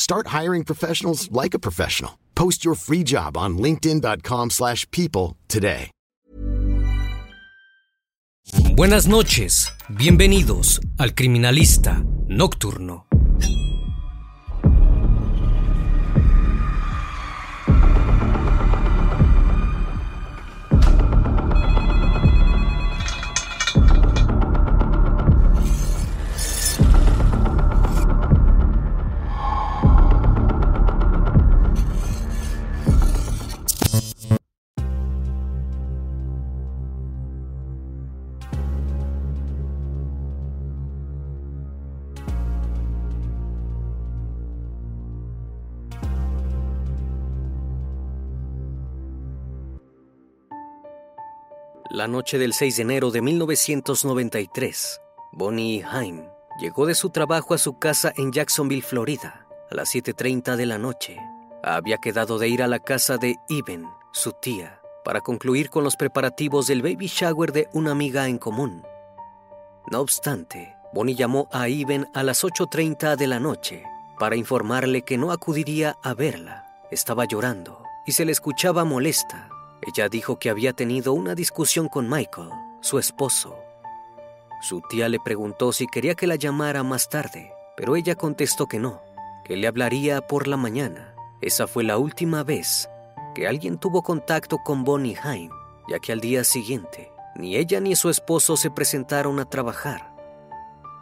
Start hiring professionals like a professional. Post your free job on linkedin.com/people slash people today. Buenas noches, bienvenidos al Criminalista Nocturno. La noche del 6 de enero de 1993, Bonnie Haim llegó de su trabajo a su casa en Jacksonville, Florida, a las 7.30 de la noche. Había quedado de ir a la casa de Iben, su tía, para concluir con los preparativos del baby shower de una amiga en común. No obstante, Bonnie llamó a Iben a las 8.30 de la noche para informarle que no acudiría a verla. Estaba llorando y se le escuchaba molesta. Ella dijo que había tenido una discusión con Michael, su esposo. Su tía le preguntó si quería que la llamara más tarde, pero ella contestó que no, que le hablaría por la mañana. Esa fue la última vez que alguien tuvo contacto con Bonnie Haim, ya que al día siguiente ni ella ni su esposo se presentaron a trabajar.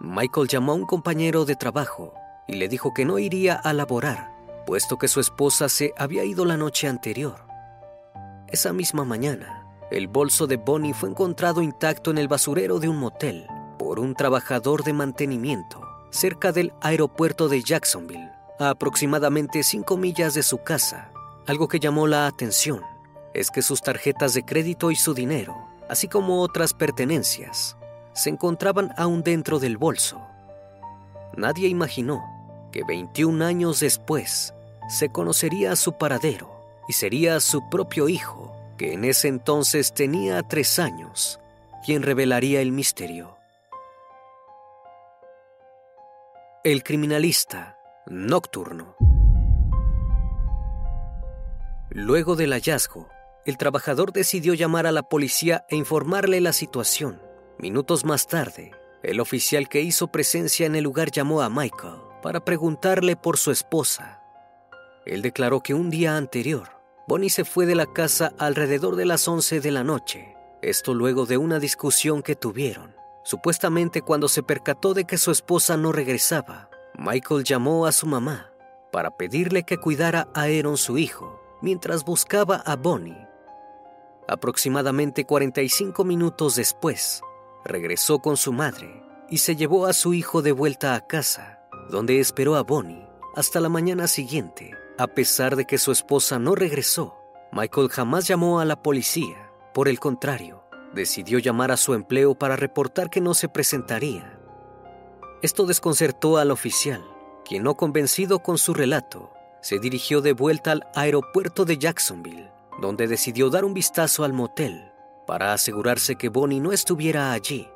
Michael llamó a un compañero de trabajo y le dijo que no iría a laborar, puesto que su esposa se había ido la noche anterior. Esa misma mañana, el bolso de Bonnie fue encontrado intacto en el basurero de un motel por un trabajador de mantenimiento cerca del aeropuerto de Jacksonville, a aproximadamente 5 millas de su casa. Algo que llamó la atención es que sus tarjetas de crédito y su dinero, así como otras pertenencias, se encontraban aún dentro del bolso. Nadie imaginó que 21 años después se conocería su paradero y sería su propio hijo, que en ese entonces tenía tres años, quien revelaría el misterio. El criminalista nocturno. Luego del hallazgo, el trabajador decidió llamar a la policía e informarle la situación. Minutos más tarde, el oficial que hizo presencia en el lugar llamó a Michael para preguntarle por su esposa. Él declaró que un día anterior, Bonnie se fue de la casa alrededor de las 11 de la noche, esto luego de una discusión que tuvieron. Supuestamente cuando se percató de que su esposa no regresaba, Michael llamó a su mamá para pedirle que cuidara a Aaron su hijo mientras buscaba a Bonnie. Aproximadamente 45 minutos después, regresó con su madre y se llevó a su hijo de vuelta a casa, donde esperó a Bonnie hasta la mañana siguiente. A pesar de que su esposa no regresó, Michael jamás llamó a la policía. Por el contrario, decidió llamar a su empleo para reportar que no se presentaría. Esto desconcertó al oficial, quien no convencido con su relato, se dirigió de vuelta al aeropuerto de Jacksonville, donde decidió dar un vistazo al motel para asegurarse que Bonnie no estuviera allí.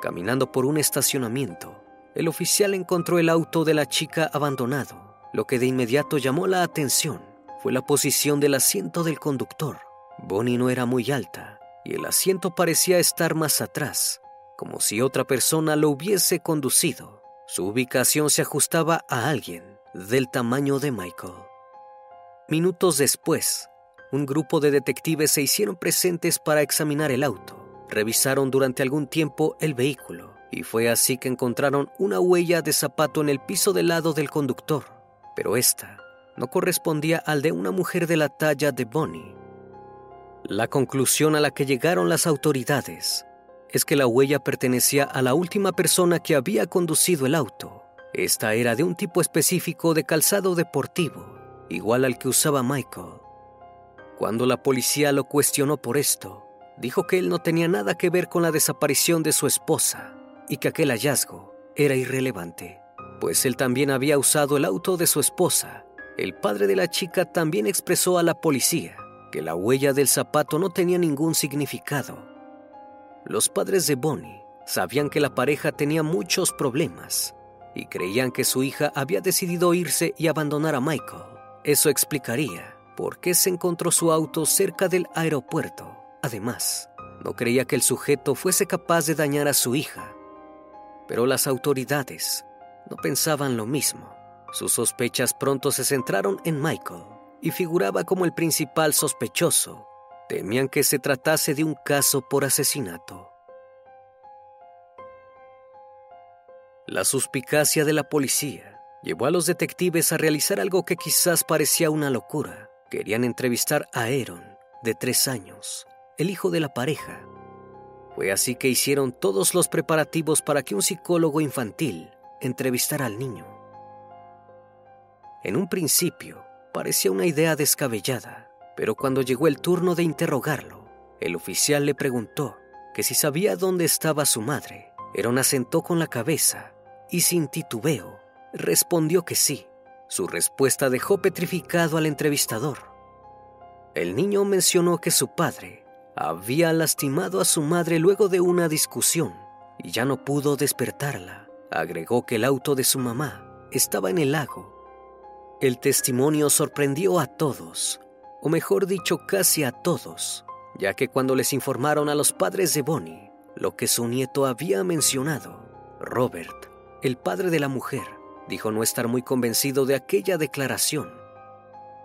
Caminando por un estacionamiento, el oficial encontró el auto de la chica abandonado. Lo que de inmediato llamó la atención fue la posición del asiento del conductor. Bonnie no era muy alta y el asiento parecía estar más atrás, como si otra persona lo hubiese conducido. Su ubicación se ajustaba a alguien del tamaño de Michael. Minutos después, un grupo de detectives se hicieron presentes para examinar el auto. Revisaron durante algún tiempo el vehículo y fue así que encontraron una huella de zapato en el piso del lado del conductor, pero esta no correspondía al de una mujer de la talla de Bonnie. La conclusión a la que llegaron las autoridades es que la huella pertenecía a la última persona que había conducido el auto. Esta era de un tipo específico de calzado deportivo, igual al que usaba Michael. Cuando la policía lo cuestionó por esto, dijo que él no tenía nada que ver con la desaparición de su esposa y que aquel hallazgo era irrelevante, pues él también había usado el auto de su esposa. El padre de la chica también expresó a la policía que la huella del zapato no tenía ningún significado. Los padres de Bonnie sabían que la pareja tenía muchos problemas y creían que su hija había decidido irse y abandonar a Michael. Eso explicaría por qué se encontró su auto cerca del aeropuerto. Además, no creía que el sujeto fuese capaz de dañar a su hija pero las autoridades no pensaban lo mismo. Sus sospechas pronto se centraron en Michael y figuraba como el principal sospechoso. Temían que se tratase de un caso por asesinato. La suspicacia de la policía llevó a los detectives a realizar algo que quizás parecía una locura. Querían entrevistar a Aaron, de tres años, el hijo de la pareja, fue así que hicieron todos los preparativos para que un psicólogo infantil entrevistara al niño. En un principio parecía una idea descabellada, pero cuando llegó el turno de interrogarlo, el oficial le preguntó que si sabía dónde estaba su madre. Eron asentó con la cabeza y sin titubeo respondió que sí. Su respuesta dejó petrificado al entrevistador. El niño mencionó que su padre había lastimado a su madre luego de una discusión y ya no pudo despertarla. Agregó que el auto de su mamá estaba en el lago. El testimonio sorprendió a todos, o mejor dicho, casi a todos, ya que cuando les informaron a los padres de Bonnie lo que su nieto había mencionado, Robert, el padre de la mujer, dijo no estar muy convencido de aquella declaración.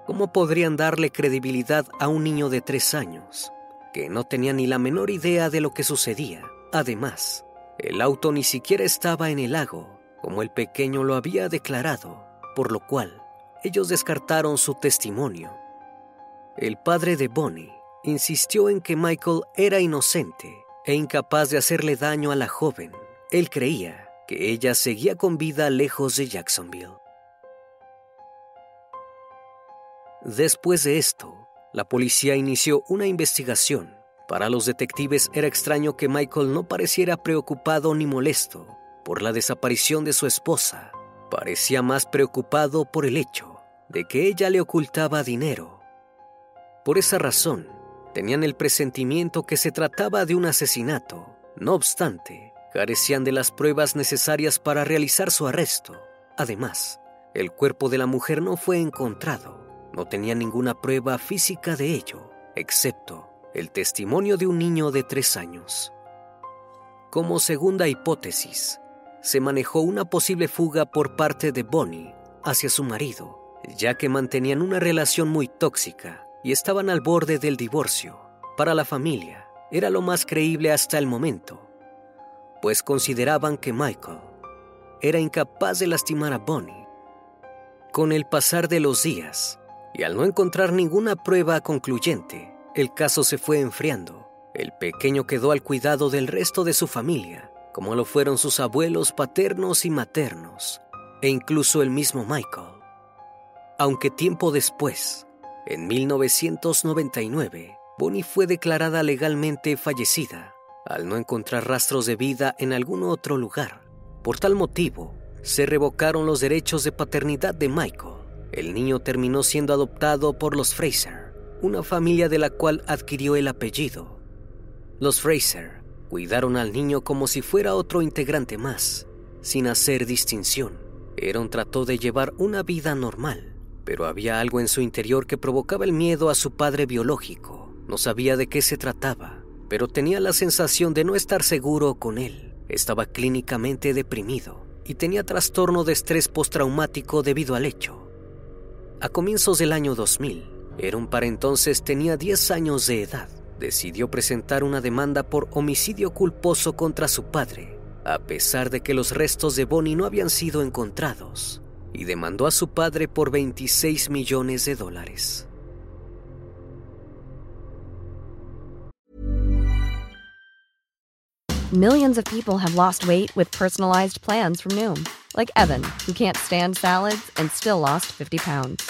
¿Cómo podrían darle credibilidad a un niño de tres años? que no tenía ni la menor idea de lo que sucedía. Además, el auto ni siquiera estaba en el lago, como el pequeño lo había declarado, por lo cual ellos descartaron su testimonio. El padre de Bonnie insistió en que Michael era inocente e incapaz de hacerle daño a la joven. Él creía que ella seguía con vida lejos de Jacksonville. Después de esto, la policía inició una investigación. Para los detectives era extraño que Michael no pareciera preocupado ni molesto por la desaparición de su esposa. Parecía más preocupado por el hecho de que ella le ocultaba dinero. Por esa razón, tenían el presentimiento que se trataba de un asesinato. No obstante, carecían de las pruebas necesarias para realizar su arresto. Además, el cuerpo de la mujer no fue encontrado no tenía ninguna prueba física de ello, excepto el testimonio de un niño de tres años. Como segunda hipótesis, se manejó una posible fuga por parte de Bonnie hacia su marido, ya que mantenían una relación muy tóxica y estaban al borde del divorcio. Para la familia, era lo más creíble hasta el momento, pues consideraban que Michael era incapaz de lastimar a Bonnie. Con el pasar de los días, y al no encontrar ninguna prueba concluyente, el caso se fue enfriando. El pequeño quedó al cuidado del resto de su familia, como lo fueron sus abuelos paternos y maternos, e incluso el mismo Michael. Aunque tiempo después, en 1999, Bonnie fue declarada legalmente fallecida al no encontrar rastros de vida en algún otro lugar. Por tal motivo, se revocaron los derechos de paternidad de Michael el niño terminó siendo adoptado por los Fraser. Una familia de la cual adquirió el apellido. Los Fraser cuidaron al niño como si fuera otro integrante más, sin hacer distinción. Aaron trató de llevar una vida normal, pero había algo en su interior que provocaba el miedo a su padre biológico. No sabía de qué se trataba, pero tenía la sensación de no estar seguro con él. Estaba clínicamente deprimido y tenía trastorno de estrés postraumático debido al hecho. A comienzos del año 2000, Aaron para entonces tenía 10 años de edad. Decidió presentar una demanda por homicidio culposo contra su padre, a pesar de que los restos de Bonnie no habían sido encontrados, y demandó a su padre por 26 millones de dólares. Millions of people have lost weight with personalized plans from Noom, like Evan, who can't stand salads and still lost 50 pounds.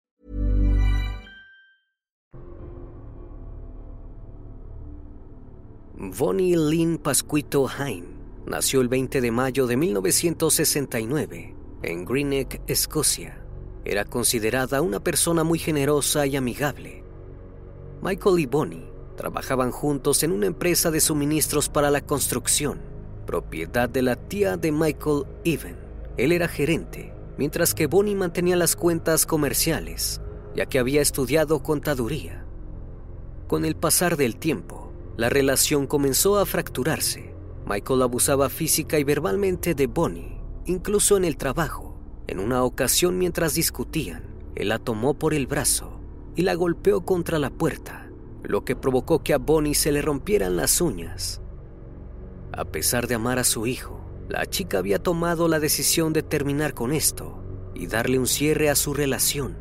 Bonnie Lynn Pascuito Haim nació el 20 de mayo de 1969 en Greenock, Escocia. Era considerada una persona muy generosa y amigable. Michael y Bonnie trabajaban juntos en una empresa de suministros para la construcción, propiedad de la tía de Michael Even. Él era gerente, mientras que Bonnie mantenía las cuentas comerciales, ya que había estudiado contaduría. Con el pasar del tiempo, la relación comenzó a fracturarse. Michael abusaba física y verbalmente de Bonnie, incluso en el trabajo. En una ocasión mientras discutían, él la tomó por el brazo y la golpeó contra la puerta, lo que provocó que a Bonnie se le rompieran las uñas. A pesar de amar a su hijo, la chica había tomado la decisión de terminar con esto y darle un cierre a su relación.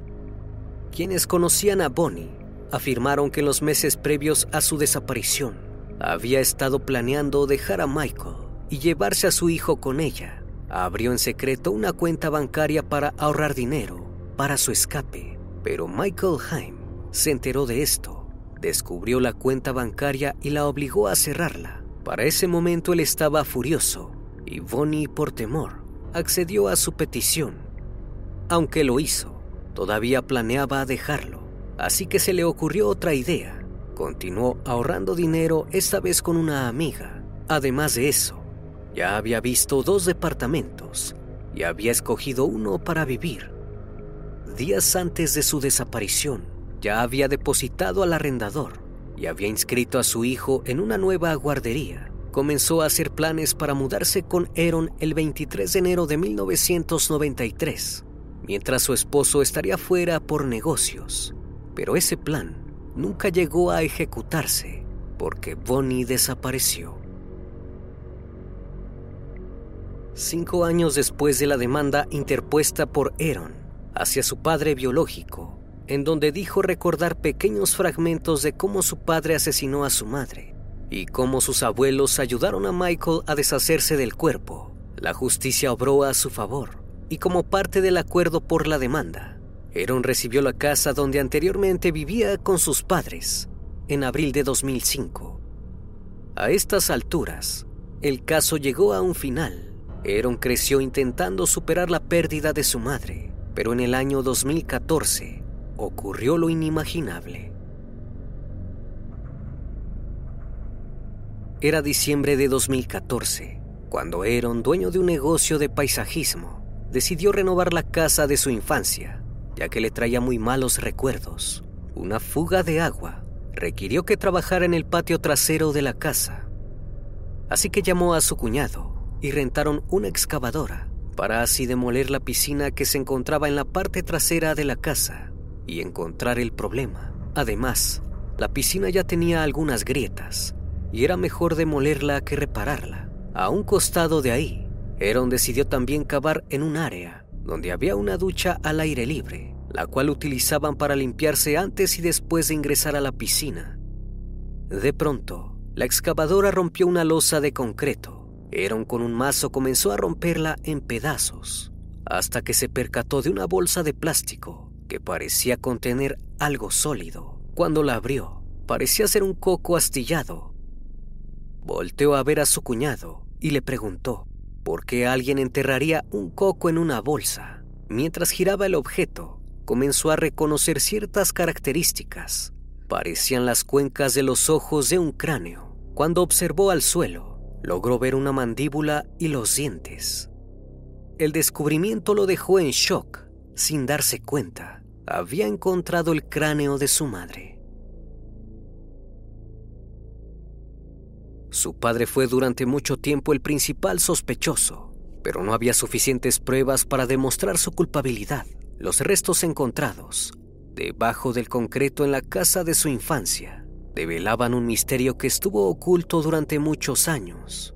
Quienes conocían a Bonnie afirmaron que en los meses previos a su desaparición había estado planeando dejar a Michael y llevarse a su hijo con ella. Abrió en secreto una cuenta bancaria para ahorrar dinero para su escape, pero Michael Haim se enteró de esto, descubrió la cuenta bancaria y la obligó a cerrarla. Para ese momento él estaba furioso y Bonnie, por temor, accedió a su petición. Aunque lo hizo, todavía planeaba dejarlo así que se le ocurrió otra idea. Continuó ahorrando dinero, esta vez con una amiga. Además de eso, ya había visto dos departamentos y había escogido uno para vivir. Días antes de su desaparición, ya había depositado al arrendador y había inscrito a su hijo en una nueva guardería. Comenzó a hacer planes para mudarse con Aaron el 23 de enero de 1993, mientras su esposo estaría fuera por negocios. Pero ese plan nunca llegó a ejecutarse porque Bonnie desapareció. Cinco años después de la demanda interpuesta por Aaron hacia su padre biológico, en donde dijo recordar pequeños fragmentos de cómo su padre asesinó a su madre y cómo sus abuelos ayudaron a Michael a deshacerse del cuerpo, la justicia obró a su favor y como parte del acuerdo por la demanda, Aaron recibió la casa donde anteriormente vivía con sus padres en abril de 2005. A estas alturas, el caso llegó a un final. Aaron creció intentando superar la pérdida de su madre, pero en el año 2014 ocurrió lo inimaginable. Era diciembre de 2014, cuando Aaron, dueño de un negocio de paisajismo, decidió renovar la casa de su infancia ya que le traía muy malos recuerdos. Una fuga de agua requirió que trabajara en el patio trasero de la casa. Así que llamó a su cuñado, y rentaron una excavadora para así demoler la piscina que se encontraba en la parte trasera de la casa y encontrar el problema. Además, la piscina ya tenía algunas grietas y era mejor demolerla que repararla. A un costado de ahí, Aaron decidió también cavar en un área donde había una ducha al aire libre, la cual utilizaban para limpiarse antes y después de ingresar a la piscina. De pronto, la excavadora rompió una losa de concreto. Aaron con un mazo comenzó a romperla en pedazos, hasta que se percató de una bolsa de plástico que parecía contener algo sólido. Cuando la abrió, parecía ser un coco astillado. Volteó a ver a su cuñado y le preguntó por qué alguien enterraría un coco en una bolsa. Mientras giraba el objeto, comenzó a reconocer ciertas características. Parecían las cuencas de los ojos de un cráneo. Cuando observó al suelo, logró ver una mandíbula y los dientes. El descubrimiento lo dejó en shock, sin darse cuenta había encontrado el cráneo de su madre. Su padre fue durante mucho tiempo el principal sospechoso, pero no había suficientes pruebas para demostrar su culpabilidad. Los restos encontrados, debajo del concreto en la casa de su infancia, develaban un misterio que estuvo oculto durante muchos años.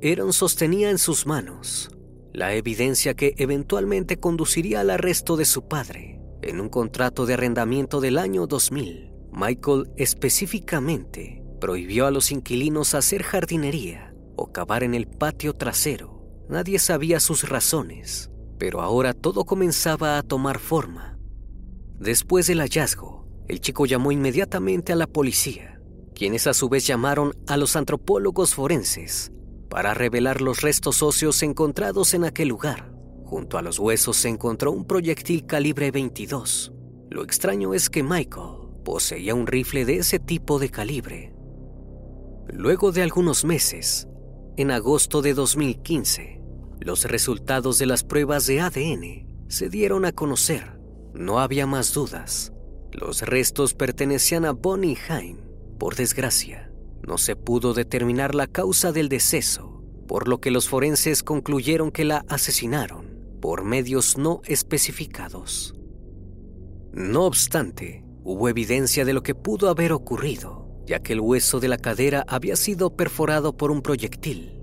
Aaron sostenía en sus manos la evidencia que eventualmente conduciría al arresto de su padre en un contrato de arrendamiento del año 2000, Michael específicamente prohibió a los inquilinos hacer jardinería o cavar en el patio trasero. Nadie sabía sus razones, pero ahora todo comenzaba a tomar forma. Después del hallazgo, el chico llamó inmediatamente a la policía, quienes a su vez llamaron a los antropólogos forenses para revelar los restos óseos encontrados en aquel lugar. Junto a los huesos se encontró un proyectil calibre 22. Lo extraño es que Michael poseía un rifle de ese tipo de calibre. Luego de algunos meses, en agosto de 2015, los resultados de las pruebas de ADN se dieron a conocer. No había más dudas. Los restos pertenecían a Bonnie Hine. Por desgracia, no se pudo determinar la causa del deceso, por lo que los forenses concluyeron que la asesinaron por medios no especificados. No obstante, hubo evidencia de lo que pudo haber ocurrido, ya que el hueso de la cadera había sido perforado por un proyectil.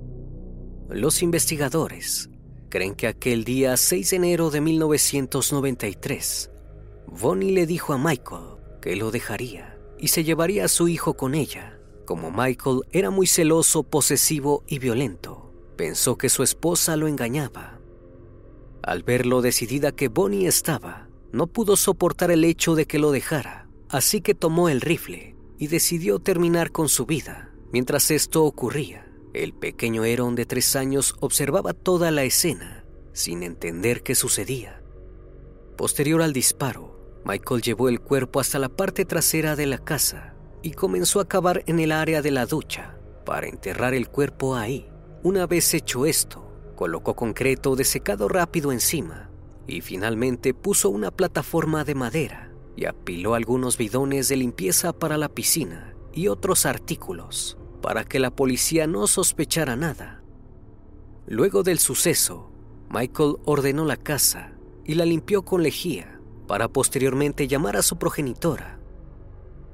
Los investigadores creen que aquel día 6 de enero de 1993, Bonnie le dijo a Michael que lo dejaría y se llevaría a su hijo con ella. Como Michael era muy celoso, posesivo y violento, pensó que su esposa lo engañaba al ver lo decidida que Bonnie estaba, no pudo soportar el hecho de que lo dejara, así que tomó el rifle y decidió terminar con su vida. Mientras esto ocurría, el pequeño Aaron de tres años observaba toda la escena, sin entender qué sucedía. Posterior al disparo, Michael llevó el cuerpo hasta la parte trasera de la casa y comenzó a cavar en el área de la ducha para enterrar el cuerpo ahí. Una vez hecho esto, colocó concreto desecado rápido encima y finalmente puso una plataforma de madera y apiló algunos bidones de limpieza para la piscina y otros artículos para que la policía no sospechara nada. Luego del suceso, Michael ordenó la casa y la limpió con lejía para posteriormente llamar a su progenitora.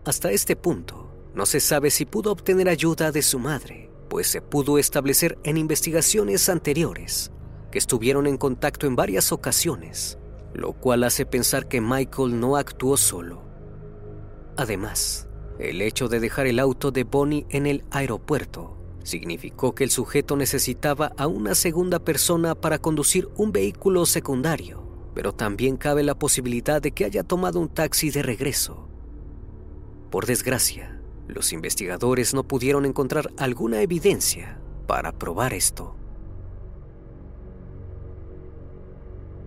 Hasta este punto, no se sabe si pudo obtener ayuda de su madre pues se pudo establecer en investigaciones anteriores que estuvieron en contacto en varias ocasiones, lo cual hace pensar que Michael no actuó solo. Además, el hecho de dejar el auto de Bonnie en el aeropuerto significó que el sujeto necesitaba a una segunda persona para conducir un vehículo secundario, pero también cabe la posibilidad de que haya tomado un taxi de regreso. Por desgracia, los investigadores no pudieron encontrar alguna evidencia para probar esto.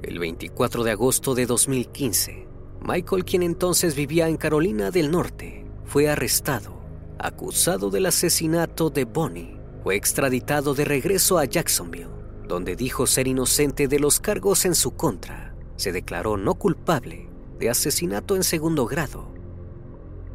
El 24 de agosto de 2015, Michael, quien entonces vivía en Carolina del Norte, fue arrestado, acusado del asesinato de Bonnie. Fue extraditado de regreso a Jacksonville, donde dijo ser inocente de los cargos en su contra. Se declaró no culpable de asesinato en segundo grado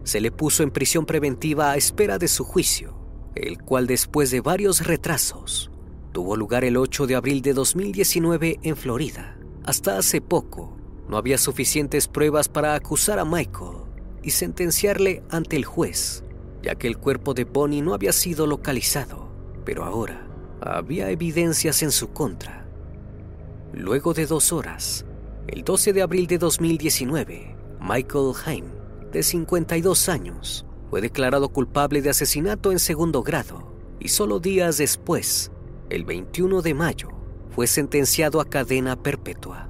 se le puso en prisión preventiva a espera de su juicio, el cual después de varios retrasos tuvo lugar el 8 de abril de 2019 en Florida. Hasta hace poco, no había suficientes pruebas para acusar a Michael y sentenciarle ante el juez, ya que el cuerpo de Bonnie no había sido localizado, pero ahora había evidencias en su contra. Luego de dos horas, el 12 de abril de 2019, Michael Haim, de 52 años, fue declarado culpable de asesinato en segundo grado y solo días después, el 21 de mayo, fue sentenciado a cadena perpetua.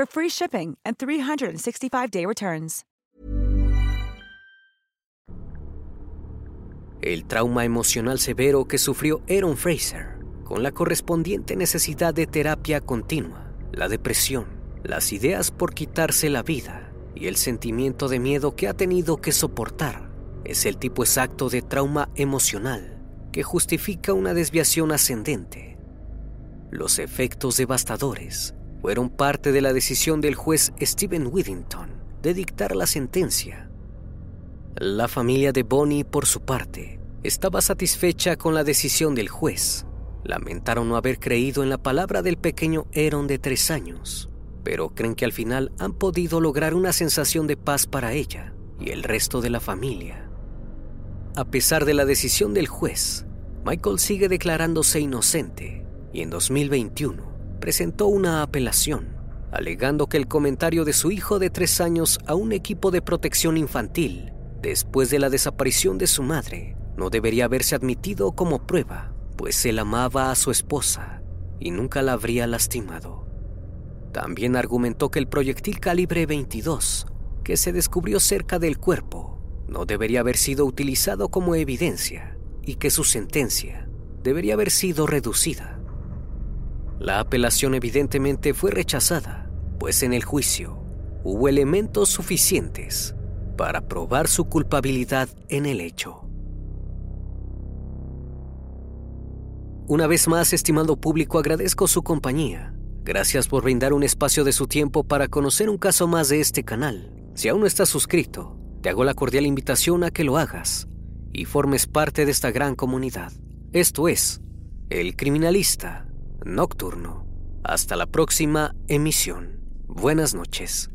for free shipping and 365-day returns. El trauma emocional severo que sufrió Aaron Fraser, con la correspondiente necesidad de terapia continua, la depresión, las ideas por quitarse la vida y el sentimiento de miedo que ha tenido que soportar, es el tipo exacto de trauma emocional que justifica una desviación ascendente. Los efectos devastadores fueron parte de la decisión del juez Stephen Whittington de dictar la sentencia. La familia de Bonnie, por su parte, estaba satisfecha con la decisión del juez. Lamentaron no haber creído en la palabra del pequeño Aaron de tres años, pero creen que al final han podido lograr una sensación de paz para ella y el resto de la familia. A pesar de la decisión del juez, Michael sigue declarándose inocente y en 2021 presentó una apelación, alegando que el comentario de su hijo de tres años a un equipo de protección infantil después de la desaparición de su madre no debería haberse admitido como prueba, pues él amaba a su esposa y nunca la habría lastimado. También argumentó que el proyectil calibre 22 que se descubrió cerca del cuerpo no debería haber sido utilizado como evidencia y que su sentencia debería haber sido reducida. La apelación evidentemente fue rechazada, pues en el juicio hubo elementos suficientes para probar su culpabilidad en el hecho. Una vez más, estimado público, agradezco su compañía. Gracias por brindar un espacio de su tiempo para conocer un caso más de este canal. Si aún no estás suscrito, te hago la cordial invitación a que lo hagas y formes parte de esta gran comunidad. Esto es El Criminalista Nocturno. Hasta la próxima emisión. Buenas noches.